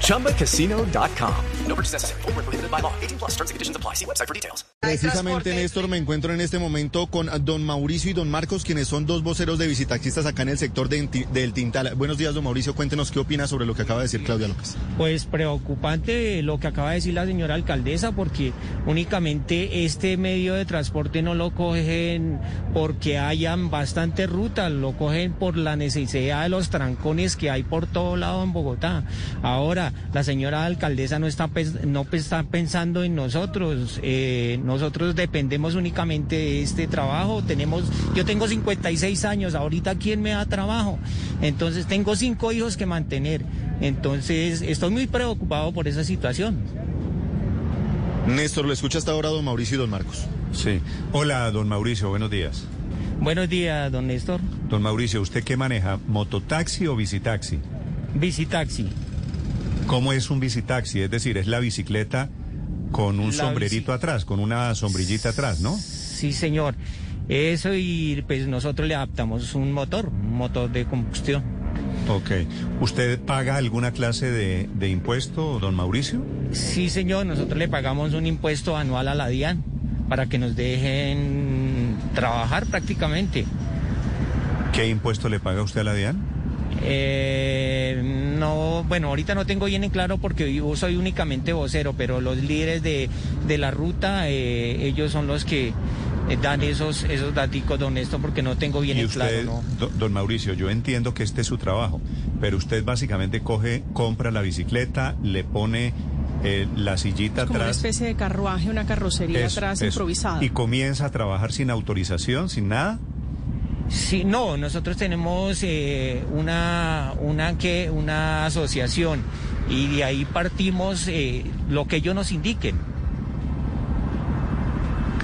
ChumbaCasino.com. No purchase necessary. Full prohibited by law. 18 plus terms and conditions apply. See website for details. Precisamente, Néstor, me encuentro en este momento con don Mauricio y don Marcos, quienes son dos voceros de visitaxistas acá en el sector de- del Tintal. Buenos días, don Mauricio. Cuéntenos qué opina sobre lo que acaba de decir Claudia López. Pues preocupante lo que acaba de decir la señora alcaldesa porque únicamente este medio de transporte no lo cogen porque hayan bastantes rutas, lo cogen por la necesidad de los trancones que hay por todo lado en Bogotá. Ahora, la señora alcaldesa no está, no está pensando en nosotros, eh, nosotros dependemos únicamente de este trabajo, tenemos, yo tengo 56 años, ahorita quién me da trabajo, entonces tengo cinco hijos que mantener. Entonces, estoy muy preocupado por esa situación. Néstor, lo escucha hasta ahora don Mauricio y don Marcos. Sí. Hola, don Mauricio, buenos días. Buenos días, don Néstor. Don Mauricio, ¿usted qué maneja? ¿Mototaxi o visitaxi? Visitaxi. ¿Cómo es un visitaxi? Es decir, es la bicicleta con un La sombrerito bici- atrás, con una sombrillita atrás, ¿no? Sí, señor. Eso y pues nosotros le adaptamos un motor, un motor de combustión. Ok. ¿Usted paga alguna clase de, de impuesto, don Mauricio? Sí, señor, nosotros le pagamos un impuesto anual a la DIAN para que nos dejen trabajar prácticamente. ¿Qué impuesto le paga usted a la DIAN? Eh, no, bueno, ahorita no tengo bien en claro porque yo soy únicamente vocero, pero los líderes de, de la ruta, eh, ellos son los que eh, dan esos, esos daticos, don Néstor, porque no tengo bien Y en usted, claro, ¿no? do- don Mauricio, yo entiendo que este es su trabajo, pero usted básicamente coge, compra la bicicleta, le pone eh, la sillita como una especie de carruaje, una carrocería Eso, atrás eso. improvisada. Y comienza a trabajar sin autorización, sin nada. Sí, no, nosotros tenemos eh, una, una, una asociación y de ahí partimos eh, lo que ellos nos indiquen.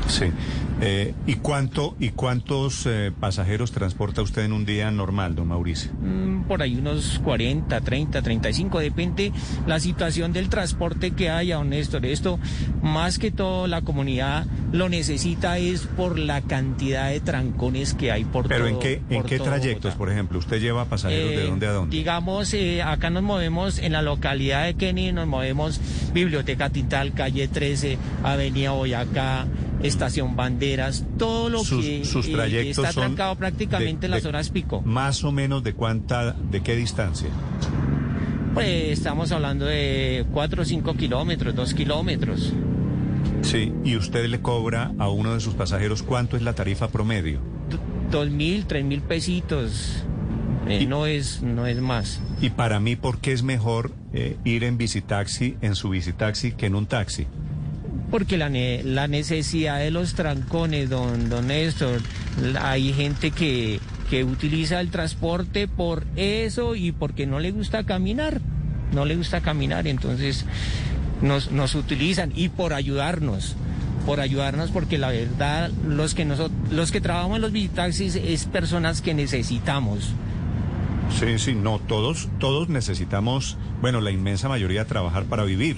Sí. Eh, ¿Y cuánto y cuántos eh, pasajeros transporta usted en un día normal, don Mauricio? Mm, Por ahí unos 40, 30, 35, depende la situación del transporte que haya, don Néstor. Esto, más que todo, la comunidad lo necesita es por la cantidad de trancones que hay por Pero todo en qué en qué trayectos, Bogotá. por ejemplo, usted lleva pasajeros de Eh, dónde a dónde? Digamos, eh, acá nos movemos en la localidad de Kenny, nos movemos Biblioteca Tintal, calle 13, Avenida Boyacá, Estación Banderas, todo lo sus, que sus eh, trayectos está son trancado prácticamente de- en las de- horas pico. Más o menos de cuánta, de qué distancia. Pues estamos hablando de 4 o 5 kilómetros, 2 kilómetros. Sí. Y usted le cobra a uno de sus pasajeros cuánto es la tarifa promedio. Dos mil, tres mil pesitos. Eh, Y- no es, no es más. Y para mí, ¿por qué es mejor eh, ir en visitaxi, en su visitaxi, que en un taxi? Porque la, ne- la necesidad de los trancones, don, don Néstor, hay gente que, que utiliza el transporte por eso y porque no le gusta caminar, no le gusta caminar, entonces nos, nos utilizan y por ayudarnos, por ayudarnos porque la verdad los que, nosotros, los que trabajamos en los visitaxis es personas que necesitamos. Sí, sí, no, todos, todos necesitamos, bueno, la inmensa mayoría trabajar para vivir.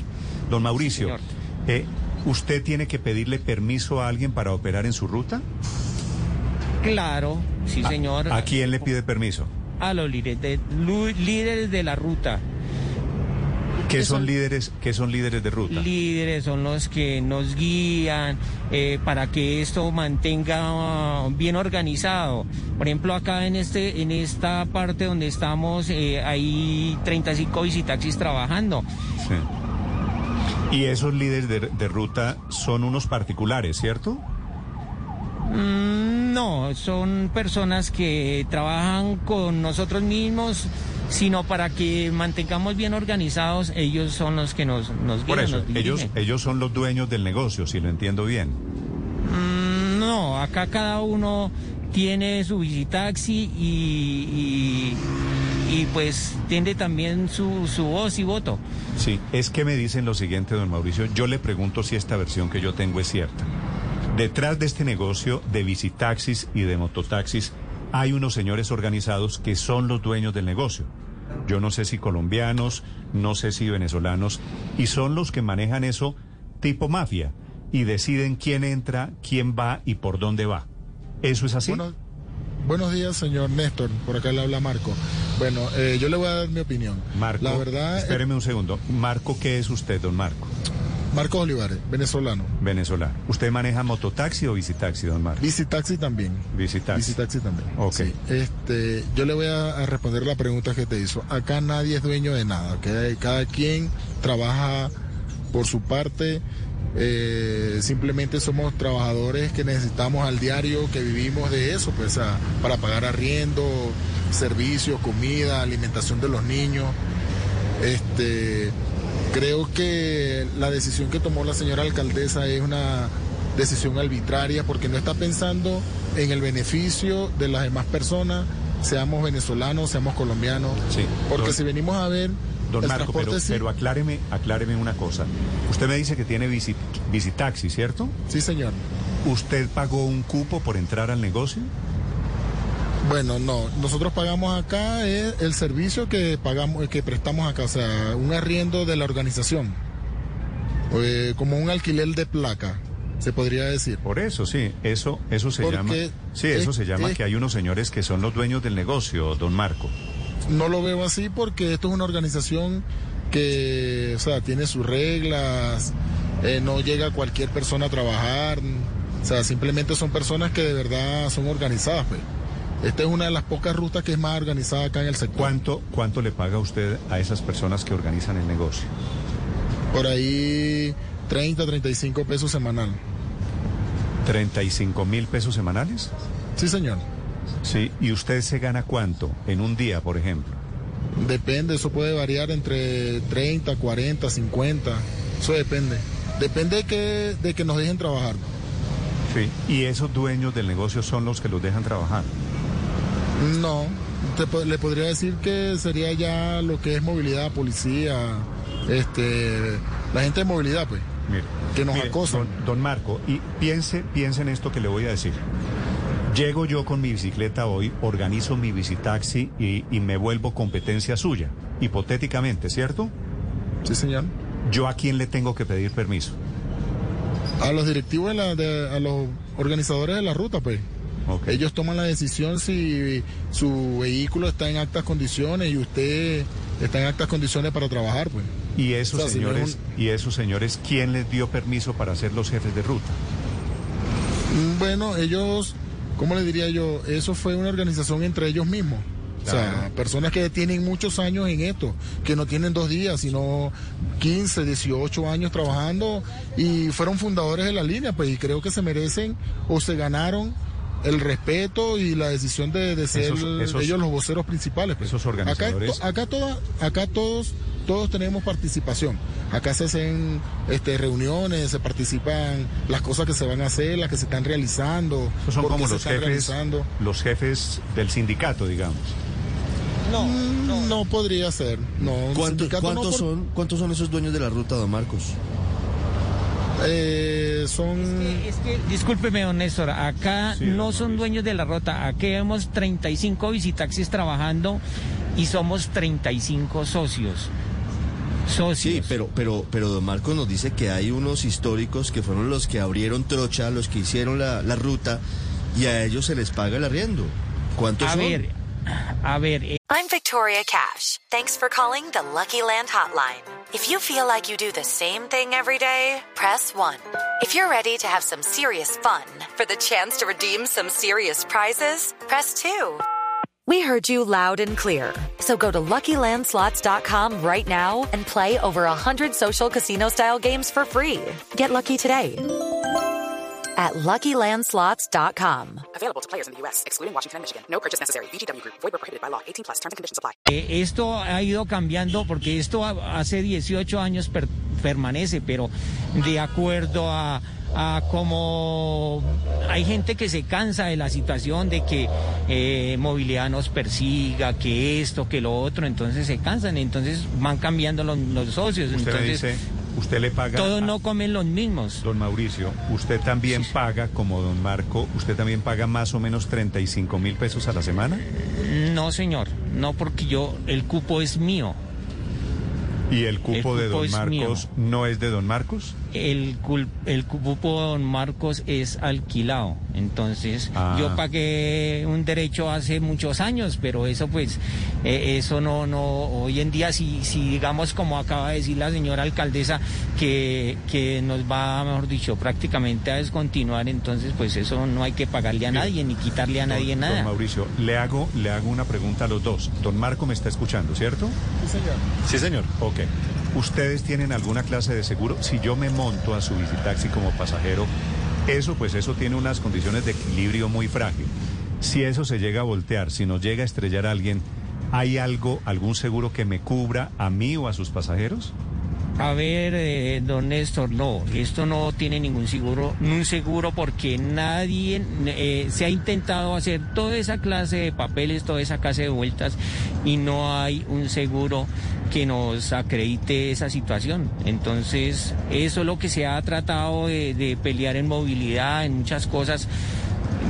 Don Mauricio, señor. eh, ¿usted tiene que pedirle permiso a alguien para operar en su ruta? Claro, sí señor. ¿A quién le pide permiso? A los líderes de, líderes de la ruta. ¿Qué son líderes, qué son líderes de ruta? líderes son los que nos guían eh, para que esto mantenga bien organizado. Por ejemplo, acá en este en esta parte donde estamos eh, hay 35 visitaxis trabajando. Sí. Y esos líderes de, de ruta son unos particulares, ¿cierto? Mm, no, son personas que trabajan con nosotros mismos, sino para que mantengamos bien organizados, ellos son los que nos, nos guían. Por eso, nos ellos, ellos son los dueños del negocio, si lo entiendo bien. Mm, No, acá cada uno tiene su visitaxi y, y, y, pues tiene también su, su voz y voto. Sí, es que me dicen lo siguiente, don Mauricio. Yo le pregunto si esta versión que yo tengo es cierta. Detrás de este negocio de visitaxis y de mototaxis hay unos señores organizados que son los dueños del negocio. Yo no sé si colombianos, no sé si venezolanos, y son los que manejan eso tipo mafia y deciden quién entra, quién va y por dónde va. ¿Eso es así? Bueno, buenos días, señor Néstor. Por acá le habla Marco. Bueno, eh, yo le voy a dar mi opinión. Marco, la verdad, eh, espéreme un segundo. Marco, ¿qué es usted, don Marco? Marcos Olivares, venezolano. Venezolano. ¿Usted maneja mototaxi o visitaxi, don Marco? Visitaxi también. Visitaxi. Visitaxi también. Ok. Sí, este, yo le voy a, responder la pregunta que te hizo. Acá nadie es dueño de nada. ¿ok? Cada quien trabaja por su parte. Eh, simplemente somos trabajadores que necesitamos al diario, que vivimos de eso, pues a- para pagar arriendo, servicios, comida, alimentación de los niños. Este, creo que la decisión que tomó la señora alcaldesa es una decisión arbitraria porque no está pensando en el beneficio de las demás personas, seamos venezolanos, seamos colombianos. Sí. Porque si venimos a ver Don el Marco, pero, sí, pero acláreme, acláreme una cosa. Usted me dice que tiene visi- visitaxi, ¿cierto? sí señor. ¿Usted pagó un cupo por entrar al negocio? Bueno, no, nosotros pagamos acá es el servicio que pagamos, que prestamos acá, o sea, un arriendo de la organización, Eh, como un alquiler de placa, se podría decir. Por eso, sí, eso, eso se Porque llama. Sí, eso es- se llama es- que hay unos señores que son los dueños del negocio, don Marco. No lo veo así porque esto es una organización que, o sea, tiene sus reglas, eh, no llega cualquier persona a trabajar, o sea, simplemente son personas que de verdad son organizadas, pues. Esta es una de las pocas rutas que es más organizada acá en el sector. ¿Cuánto, cuánto le paga usted a esas personas que organizan el negocio? Por ahí 30, 35 pesos semanal. ¿35 mil pesos semanales? Sí, señor. Sí. ¿Y usted se gana cuánto en un día, por ejemplo? Depende, eso puede variar entre 30, 40, 50. Eso depende. Depende de que, de que nos dejen trabajar. Sí. ¿Y esos dueños del negocio son los que los dejan trabajar? No, te le podría decir que sería ya lo que es movilidad, policía, este, la gente de movilidad, pues. Mire, Que nos acosan. Don, don Marco, y piense, piense en esto que le voy a decir. Llego yo con mi bicicleta hoy, organizo mi visitaxi y, y me vuelvo competencia suya, hipotéticamente, ¿cierto? Sí, señor. ¿Yo a quién le tengo que pedir permiso? A los directivos, de la- de- a los organizadores de la ruta, pues. Ok. Ellos toman la decisión si su vehículo está en actas condiciones y usted está en actas condiciones para trabajar, pues. Y esos O sea, si no es señores, y esos señores, ¿quién les dio permiso para ser los jefes de ruta? Bueno, ellos, ¿cómo le diría yo? Eso fue una organización entre ellos mismos. O sea, personas que tienen muchos años en esto, que no tienen dos días, sino 15, 18 años trabajando y fueron fundadores de la línea, pues y creo que se merecen o se ganaron el respeto y la decisión de, de ser Esos- esos- ellos los voceros principales. pues. esos organizadores. Acá, acá, toda- acá todos, todos tenemos participación. Acá se hacen este, reuniones, se participan las cosas que se van a hacer, las que se están realizando. Esos son como los están jefes, realizando. los jefes del sindicato, digamos. No, Mm, No podría ser. No, un ¿Cuánto- sindicato no, ¿cuántos, por- son, ¿Cuántos son esos dueños de la ruta, don Marcos? eh, son. Es que, discúlpeme, don Néstor, acá Sí, no son dueños de la ruta. Aquí vemos 35 visitaxis trabajando y somos 35 socios. Socios. Sí, pero, pero, pero don Marcos nos dice que hay unos históricos que fueron los que abrieron trocha, los que hicieron la, la ruta, y a ellos se les paga el arriendo. ¿Cuántos A son? ver, a ver, eh, I'm Victoria Cash. Thanks for calling the Lucky Land Hotline. If you feel like you do the same thing every day, press 1. If you're ready to have some serious fun for the chance to redeem some serious prizes, press 2. We heard you loud and clear. So go to LuckyLandSlots.com right now and play over 100 social casino style games for free. Get lucky today at LuckyLandSlots.com. Available to players in the U.S., excluding Washington and Michigan. No purchase necessary. VGW Group. Void where prohibited by law. 18 plus. Terms and conditions apply. eh, esto ha ido cambiando porque esto ha- hace 18 años per- permanece, pero de acuerdo a, a como hay gente que se cansa de la situación de que eh, movilidad nos persiga, que esto, que lo otro, entonces se cansan, entonces van cambiando los, los socios. Usted entonces, dice, usted le paga... Todos a- no comen los mismos. Don Mauricio, usted también paga, como don Marco, usted también paga más o menos 35 mil pesos a la semana. No, señor, no porque yo, el cupo es mío. ¿Y el cupo, El de don Marcos no es de don Marcos? El, cul- el cupo de don Marcos es alquilado. Entonces, Ah. yo pagué un derecho hace muchos años, pero eso pues, eh, eso no, no, hoy en día si, si digamos como acaba de decir la señora alcaldesa, que, que nos va, mejor dicho, prácticamente a descontinuar, entonces pues eso no hay que pagarle a nadie ni quitarle a nadie Don- nada. Don Mauricio, le hago, le hago una pregunta a los dos. Don Marco me está escuchando, ¿cierto? Sí, señor. Sí, señor. Ok. ¿Ustedes tienen alguna clase de seguro? Si yo me monto a su visitaxi como pasajero, eso pues eso tiene unas condiciones de equilibrio muy frágil. Si eso se llega a voltear, si nos llega a estrellar a alguien, ¿hay algo, algún seguro que me cubra a mí o a sus pasajeros? A ver, eh, don Néstor, no, esto no tiene ningún seguro, un seguro porque nadie eh, se ha intentado hacer toda esa clase de papeles, toda esa clase de vueltas y no hay un seguro que nos acredite esa situación. Entonces, eso es lo que se ha tratado de, pelear en movilidad, en muchas cosas,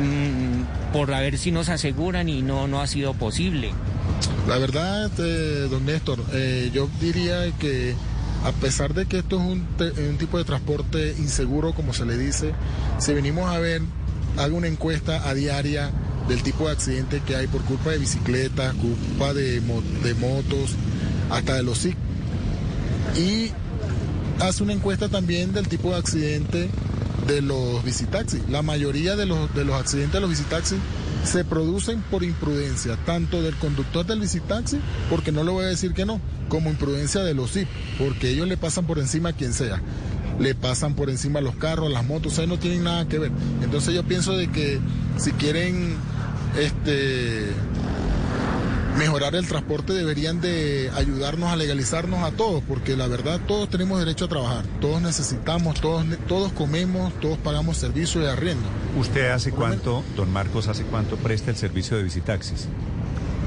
mm, por a ver si nos aseguran y no, no ha sido posible. La verdad, este, don Néstor, eh, yo diría que a pesar de que esto es un, tipo de transporte inseguro, como se le dice, si venimos a ver, haga una encuesta a diaria del tipo de accidente que hay por culpa de bicicletas, culpa de, mo- de motos, hasta de los SIC. Y hace una encuesta también del tipo de accidente de los visitaxis. La mayoría de los, de los accidentes de los visitaxis se producen por imprudencia, tanto del conductor del visitaxi, porque no le voy a decir que no, como imprudencia de los SIP, porque ellos le pasan por encima a quien sea. Le pasan por encima los carros, las motos, o sea, no tienen nada que ver. Entonces yo pienso de que si quieren este mejorar el transporte deberían de ayudarnos a legalizarnos a todos, porque la verdad todos tenemos derecho a trabajar, todos necesitamos, todos, todos comemos, todos pagamos servicios y arriendo. ¿Usted hace cuánto, don Marcos, hace cuánto presta el servicio de visitaxis?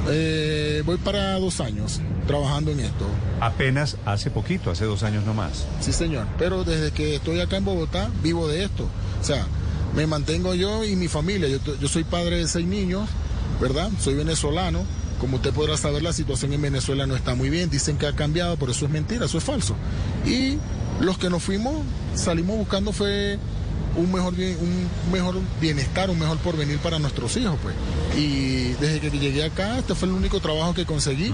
Eh, voy para dos años trabajando en esto. Apenas hace poquito, hace dos años nomás. Sí, señor. Pero desde que estoy acá en Bogotá, vivo de esto. O sea, me mantengo yo y mi familia. Yo, yo soy padre de seis niños, ¿verdad? Soy venezolano. Como usted podrá saber, la situación en Venezuela no está muy bien. Dicen que ha cambiado, pero eso es mentira, eso es falso. Y los que nos fuimos, salimos buscando fue un mejor, bien- un mejor bienestar, un mejor porvenir para nuestros hijos, pues. Y desde que llegué acá, este fue el único trabajo que conseguí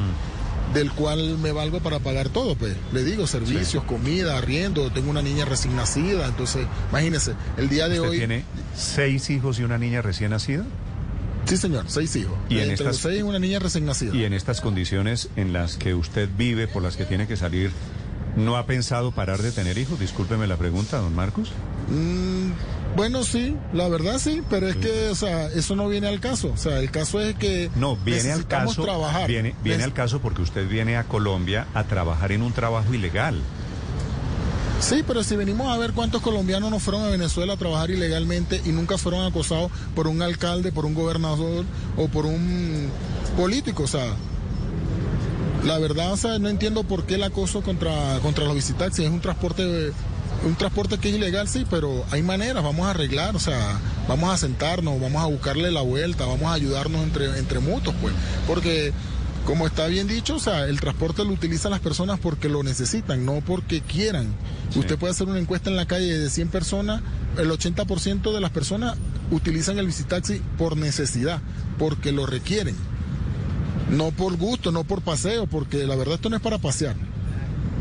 del cual me valgo para pagar todo, pues. Le digo, servicios, comida, arriendo, tengo una niña recién nacida, entonces, imagínese, el día de ¿Usted hoy... tiene seis hijos y una niña recién nacida? Sí, señor, seis hijos. Y en Entre estas- seis y una niña recién nacida. Y en estas condiciones en las que usted vive, por las que tiene que salir, ¿no ha pensado parar de tener hijos? Discúlpeme la pregunta, don Marcos. Mm, bueno, sí, la verdad sí, pero es que, o sea, eso no viene al caso. O sea, el caso es que No, viene al caso. trabajar. Viene, al caso porque usted viene a Colombia a trabajar en un trabajo ilegal. Sí, pero si venimos a ver cuántos colombianos no fueron a Venezuela a trabajar ilegalmente y nunca fueron acosados por un alcalde, por un gobernador o por un político, o sea, la verdad, o sea, no entiendo por qué el acoso contra, contra los visitaxis es un transporte un transporte que es ilegal, sí, pero hay maneras, vamos a arreglar, o sea, vamos a sentarnos, vamos a buscarle la vuelta, vamos a ayudarnos entre, entre mutuos, pues, porque como está bien dicho, o sea, el transporte lo utilizan las personas porque lo necesitan, no porque quieran. Usted puede hacer una encuesta en la calle de 100 personas, el 80% de las personas utilizan el visitaxi por necesidad, porque lo requieren. No por gusto, no por paseo, porque la verdad esto no es para pasear.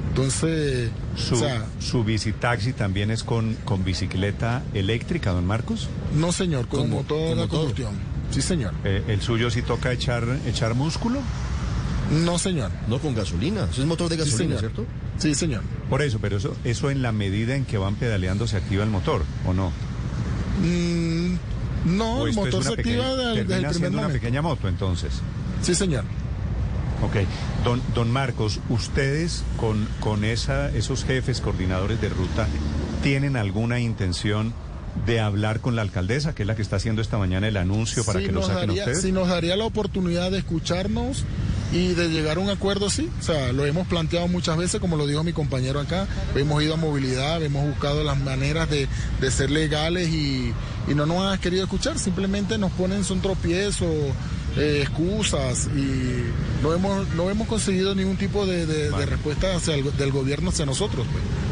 Entonces, Su, o sea, su visitaxi también es con, con bicicleta eléctrica, don Marcos. no señor, con Como- motor con de combustión. Sí señor. Eh, ¿El suyo sí toca echar, echar músculo? No señor. No con gasolina. Eso es motor de gasolina. ¿cierto? Sí señor. Por eso, pero eso, eso en la medida en que van pedaleando se activa el motor, ¿o no? Mm, no, ¿O el motor se pequeña- activa desde, desde termina el primer siendo una momento. pequeña moto, entonces. Sí señor. Ok, don, don Marcos, ustedes con, con esa, esos jefes coordinadores de ruta, ¿tienen alguna intención de hablar con la alcaldesa, que es la que está haciendo esta mañana el anuncio para Si que lo nos saquen daría- ustedes? Si nos daría la oportunidad de escucharnos, y de llegar a un acuerdo, sí. O sea, lo hemos planteado muchas veces, como lo dijo mi compañero acá. Hemos ido a movilidad, hemos buscado las maneras de, de ser legales y, y, no nos han querido escuchar. Simplemente nos ponen son tropiezos, eh, excusas y no hemos, no hemos conseguido ningún tipo de, de, de respuesta hacia el, del gobierno hacia nosotros. Pues.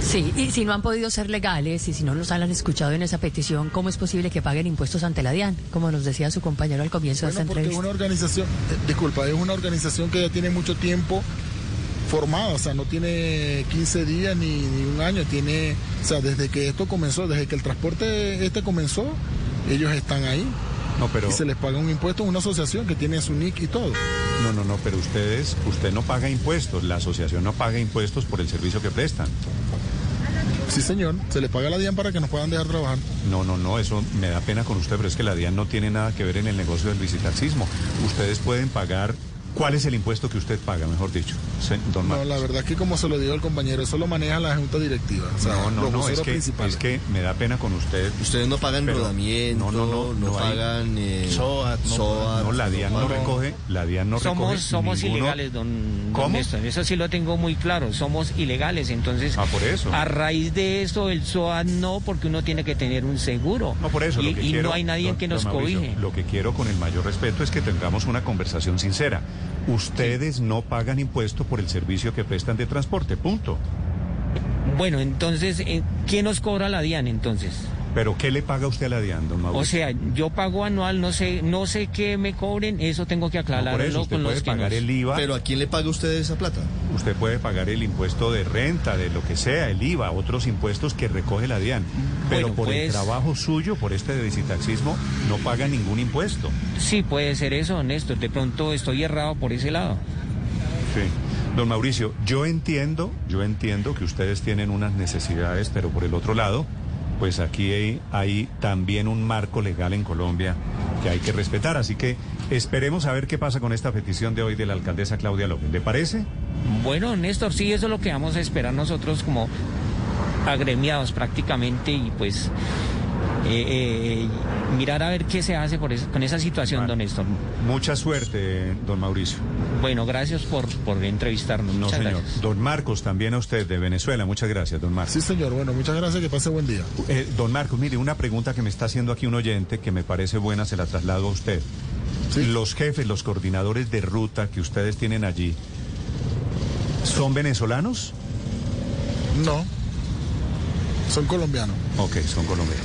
Sí, y si no han podido ser legales y si no nos han escuchado en esa petición, ¿cómo es posible que paguen impuestos ante la DIAN? Como nos decía su compañero al comienzo bueno, de esta porque entrevista. Es una organización, eh, disculpa, es una organización que ya tiene mucho tiempo formada, o sea, no tiene 15 días ni, ni, un año, tiene, o sea, desde que esto comenzó, desde que el transporte este comenzó, ellos están ahí. No, pero... Y se les paga un impuesto a una asociación que tiene su NIC y todo. No, no, no, pero ustedes, usted no paga impuestos, la asociación no paga impuestos por el servicio que prestan. Sí, señor. Se le paga a la DIAN para que nos puedan dejar trabajar. No, no, no, eso me da pena con usted, pero es que la DIAN no tiene nada que ver en el negocio del visitaxismo. Ustedes pueden pagar. ¿Cuál es el impuesto que usted paga, mejor dicho, don No, la verdad es que como se lo dijo el compañero, eso lo maneja la junta directiva. O sea, no, no, los no, es que, principales. es que me da pena con usted. Ustedes no pagan Pero- rodamiento, no, no, no, no, no hay- pagan eh, SOAT, no SOAT, No, la DIAN no, recoge, la DIAN no somos recoge somos ninguno- ilegales, don, don ¿Cómo? Néstor. Eso sí lo tengo muy claro. Somos ilegales. Entonces, Ah, por eso. a raíz de eso, el SOAT no, porque uno tiene que tener un seguro. No, por eso. Y, lo que y quiero, no hay nadie don- que nos Mauricio, cobije. Lo que quiero con el mayor respeto es que tengamos una conversación sincera. Ustedes no pagan impuesto por el servicio que prestan de transporte, punto. Bueno, entonces, eh, ¿quién nos cobra la DIAN entonces? Pero ¿qué le paga usted a la DIAN, don Mauricio? O sea, yo pago anual, no sé, no sé qué me cobren, eso tengo que No, por aclararlo eso usted con los que pagar nos- el IVA, Pero ¿a quién le paga usted esa plata? usted puede pagar el impuesto de renta, de lo que sea, el IVA, otros impuestos que recoge la DIAN. Pero Bueno, por el pues- trabajo suyo, por este de visitaxismo, no paga ningún impuesto. Sí, puede ser eso, Néstor. De pronto estoy errado por ese lado. Sí. Don Mauricio, yo entiendo, yo entiendo que ustedes tienen unas necesidades, pero por el otro lado, pues aquí hay, también un marco legal en Colombia que hay que respetar. Así que esperemos a ver qué pasa con esta petición de hoy de la alcaldesa Claudia López. ¿Le parece? Bueno, Néstor, sí, eso es lo que vamos a esperar nosotros como agremiados prácticamente y pues eh, eh, mirar a ver qué se hace por eso- con esa situación, Vale. don Néstor. Mucha suerte, don Mauricio. Bueno, gracias por, por entrevistarnos. No, Muchas señor. gracias. Don Marcos, también a usted de Venezuela. Muchas gracias, don Marcos. Sí, señor. Bueno, muchas gracias. Que pase buen día. Eh, don Marcos, mire, una pregunta que me está haciendo aquí un oyente que me parece buena, se la traslado a usted. Sí. Los jefes, los coordinadores de ruta que ustedes tienen allí, ¿son venezolanos? No. Son colombianos. Ok, son colombianos.